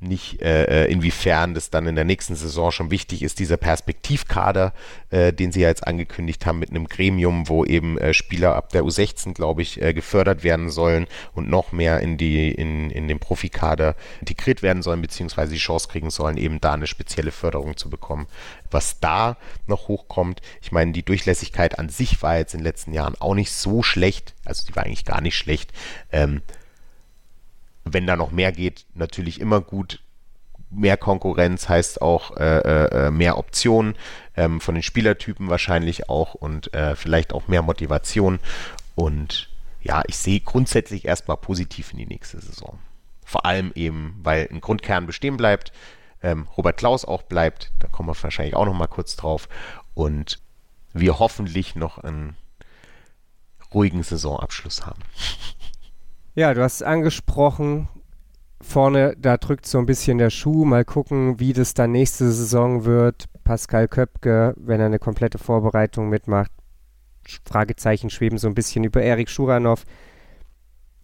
nicht, äh, äh, inwiefern das dann in der nächsten Saison schon wichtig ist, dieser Perspektivkader, äh, den sie ja jetzt angekündigt haben mit einem Gremium, wo eben äh, Spieler ab der U16, glaube ich, äh, gefördert werden sollen und noch mehr in die in, in den Profikader integriert werden sollen, beziehungsweise die Chance kriegen sollen, eben da eine spezielle Förderung zu bekommen. Was da noch hochkommt, ich meine, die Durchlässigkeit an sich war jetzt in den letzten Jahren auch nicht so schlecht, also die war eigentlich gar nicht schlecht. Ähm, wenn da noch mehr geht, natürlich immer gut. Mehr Konkurrenz heißt auch äh, äh, äh, mehr Optionen ähm, von den Spielertypen wahrscheinlich auch und äh, vielleicht auch mehr Motivation. Und ja, ich sehe grundsätzlich erstmal positiv in die nächste Saison. Vor allem eben, weil ein Grundkern bestehen bleibt, ähm, Robert Klaus auch bleibt, da kommen wir wahrscheinlich auch noch mal kurz drauf und wir hoffentlich noch einen ruhigen Saisonabschluss haben. Ja, du hast es angesprochen. Vorne, da drückt so ein bisschen der Schuh. Mal gucken, wie das dann nächste Saison wird. Pascal Köpke, wenn er eine komplette Vorbereitung mitmacht. Fragezeichen schweben so ein bisschen über Erik Schuranov.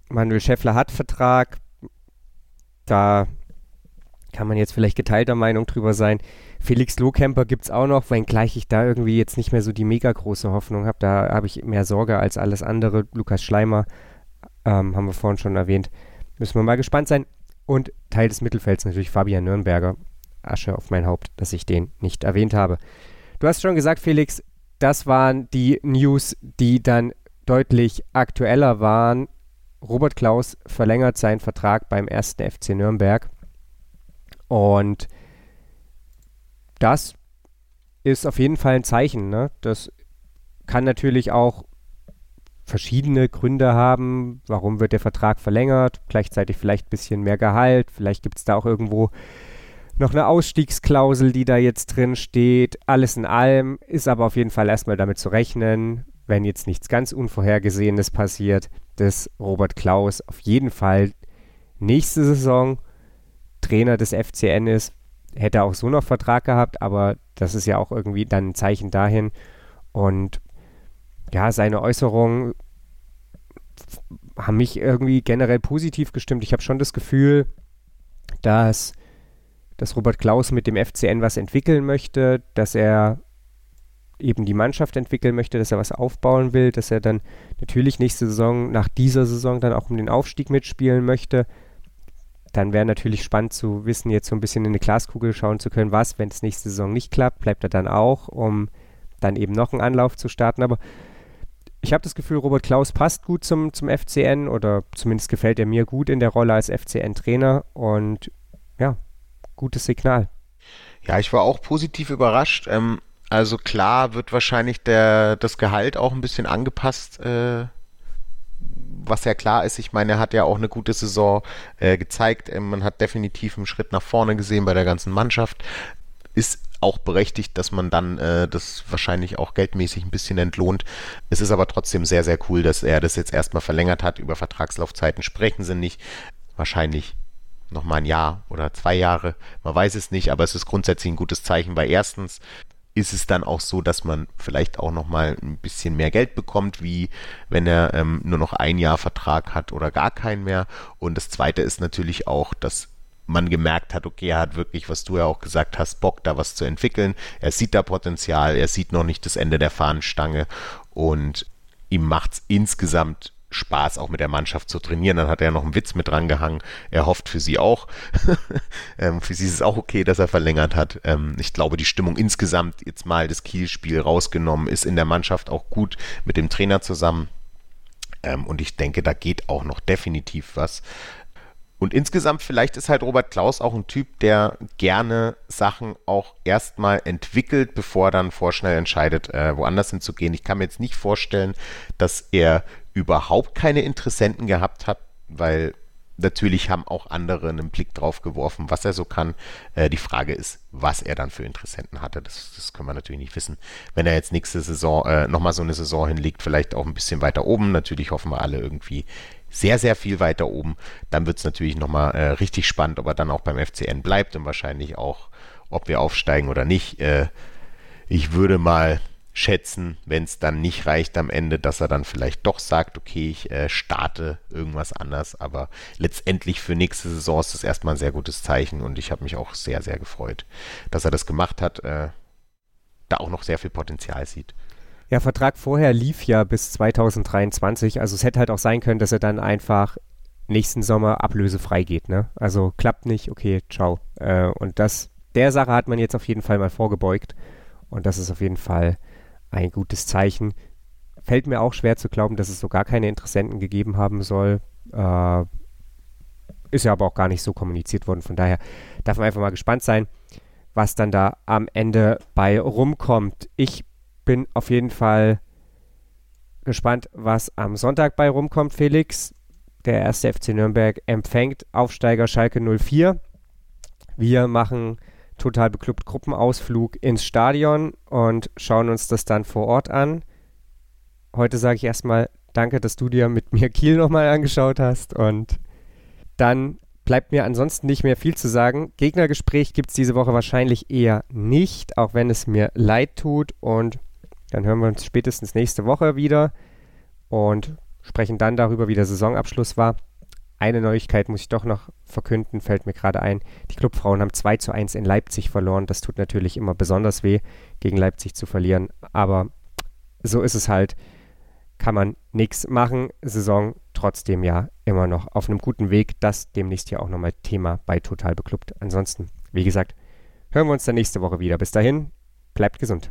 Manuel Schäffler hat Vertrag. Da kann man jetzt vielleicht geteilter Meinung drüber sein. Felix Lohkemper gibt es auch noch, wenngleich ich da irgendwie jetzt nicht mehr so die mega große Hoffnung habe. Da habe ich mehr Sorge als alles andere. Lukas Schleimer ähm, haben wir vorhin schon erwähnt. Müssen wir mal gespannt sein. Und Teil des Mittelfelds natürlich Fabian Nürnberger. Asche auf mein Haupt, dass ich den nicht erwähnt habe. Du hast schon gesagt, Felix, das waren die News, die dann deutlich aktueller waren. Robert Klaus verlängert seinen Vertrag beim ersten FC Nürnberg. Und das ist auf jeden Fall ein Zeichen. Ne? Das kann natürlich auch verschiedene Gründe haben. Warum wird der Vertrag verlängert? Gleichzeitig vielleicht ein bisschen mehr Gehalt. Vielleicht gibt es da auch irgendwo noch eine Ausstiegsklausel, die da jetzt drin steht. Alles in allem ist aber auf jeden Fall erstmal damit zu rechnen, wenn jetzt nichts ganz Unvorhergesehenes passiert, dass Robert Klaus auf jeden Fall nächste Saison Trainer des FCN ist. Hätte auch so noch Vertrag gehabt, aber das ist ja auch irgendwie dann ein Zeichen dahin. Und ja, seine Äußerungen haben mich irgendwie generell positiv gestimmt. Ich habe schon das Gefühl, dass, dass Robert Klaus mit dem FCN was entwickeln möchte, dass er eben die Mannschaft entwickeln möchte, dass er was aufbauen will, dass er dann natürlich nächste Saison, nach dieser Saison dann auch um den Aufstieg mitspielen möchte. Dann wäre natürlich spannend zu wissen, jetzt so ein bisschen in eine Glaskugel schauen zu können, was, wenn es nächste Saison nicht klappt, bleibt er dann auch, um dann eben noch einen Anlauf zu starten. Aber ich habe das Gefühl, Robert Klaus passt gut zum, zum FCN oder zumindest gefällt er mir gut in der Rolle als FCN-Trainer und ja, gutes Signal. Ja, ich war auch positiv überrascht. Ähm, Also klar wird wahrscheinlich der, das Gehalt auch ein bisschen angepasst, äh, was ja klar ist. Ich meine, er hat ja auch eine gute Saison äh, gezeigt. Ähm, man hat definitiv einen Schritt nach vorne gesehen bei der ganzen Mannschaft. Ist auch berechtigt, dass man dann äh, das wahrscheinlich auch geldmäßig ein bisschen entlohnt. Es ist aber trotzdem sehr, sehr cool, dass er das jetzt erstmal verlängert hat. Über Vertragslaufzeiten sprechen sie nicht. Wahrscheinlich noch mal ein Jahr oder zwei Jahre. Man weiß es nicht, aber es ist grundsätzlich ein gutes Zeichen, weil erstens ist es dann auch so, dass man vielleicht auch noch mal ein bisschen mehr Geld bekommt, wie wenn er ähm, nur noch ein Jahr Vertrag hat oder gar keinen mehr. Und das Zweite ist natürlich auch, dass man gemerkt hat, okay, er hat wirklich, was du ja auch gesagt hast, Bock, da was zu entwickeln. Er sieht da Potenzial, er sieht noch nicht das Ende der Fahnenstange und ihm macht es insgesamt Spaß, auch mit der Mannschaft zu trainieren. Dann hat er noch einen Witz mit drangehangen. Er hofft für sie auch. ähm, für sie ist es auch okay, dass er verlängert hat. Ähm, ich glaube, die Stimmung insgesamt, jetzt mal das Kielspiel rausgenommen, ist in der Mannschaft auch gut mit dem Trainer zusammen. Ähm, und ich denke, da geht auch noch definitiv was. Und insgesamt vielleicht ist halt Robert Klaus auch ein Typ, der gerne Sachen auch erstmal entwickelt, bevor er dann vorschnell entscheidet, äh, woanders hinzugehen. Ich kann mir jetzt nicht vorstellen, dass er überhaupt keine Interessenten gehabt hat, weil natürlich haben auch andere einen Blick drauf geworfen, was er so kann. Äh, die Frage ist, was er dann für Interessenten hatte. Das, das können wir natürlich nicht wissen. Wenn er jetzt nächste Saison äh, nochmal so eine Saison hinlegt, vielleicht auch ein bisschen weiter oben. Natürlich hoffen wir alle irgendwie sehr, sehr viel weiter oben. Dann wird es natürlich nochmal äh, richtig spannend, ob er dann auch beim FCN bleibt und wahrscheinlich auch, ob wir aufsteigen oder nicht. Äh, ich würde mal schätzen, wenn es dann nicht reicht am Ende, dass er dann vielleicht doch sagt, okay, ich äh, starte irgendwas anders. Aber letztendlich für nächste Saison ist das erstmal ein sehr gutes Zeichen und ich habe mich auch sehr, sehr gefreut, dass er das gemacht hat, äh, da auch noch sehr viel Potenzial sieht. Ja, Vertrag vorher lief ja bis 2023. Also es hätte halt auch sein können, dass er dann einfach nächsten Sommer ablösefrei geht. Ne? Also klappt nicht, okay, ciao. Äh, und das, der Sache hat man jetzt auf jeden Fall mal vorgebeugt. Und das ist auf jeden Fall ein gutes Zeichen. Fällt mir auch schwer zu glauben, dass es so gar keine Interessenten gegeben haben soll. Äh, ist ja aber auch gar nicht so kommuniziert worden. Von daher darf man einfach mal gespannt sein, was dann da am Ende bei rumkommt. Ich bin auf jeden Fall gespannt, was am Sonntag bei rumkommt, Felix. Der erste FC Nürnberg empfängt Aufsteiger Schalke 04. Wir machen total beklubbt Gruppenausflug ins Stadion und schauen uns das dann vor Ort an. Heute sage ich erstmal danke, dass du dir mit mir Kiel nochmal angeschaut hast und dann bleibt mir ansonsten nicht mehr viel zu sagen. Gegnergespräch gibt es diese Woche wahrscheinlich eher nicht, auch wenn es mir leid tut und dann hören wir uns spätestens nächste Woche wieder und sprechen dann darüber, wie der Saisonabschluss war. Eine Neuigkeit muss ich doch noch verkünden, fällt mir gerade ein. Die Clubfrauen haben 2 zu 1 in Leipzig verloren. Das tut natürlich immer besonders weh, gegen Leipzig zu verlieren. Aber so ist es halt. Kann man nichts machen. Saison trotzdem ja immer noch auf einem guten Weg. Das demnächst ja auch nochmal Thema bei Total Beklubbt. Ansonsten, wie gesagt, hören wir uns dann nächste Woche wieder. Bis dahin, bleibt gesund.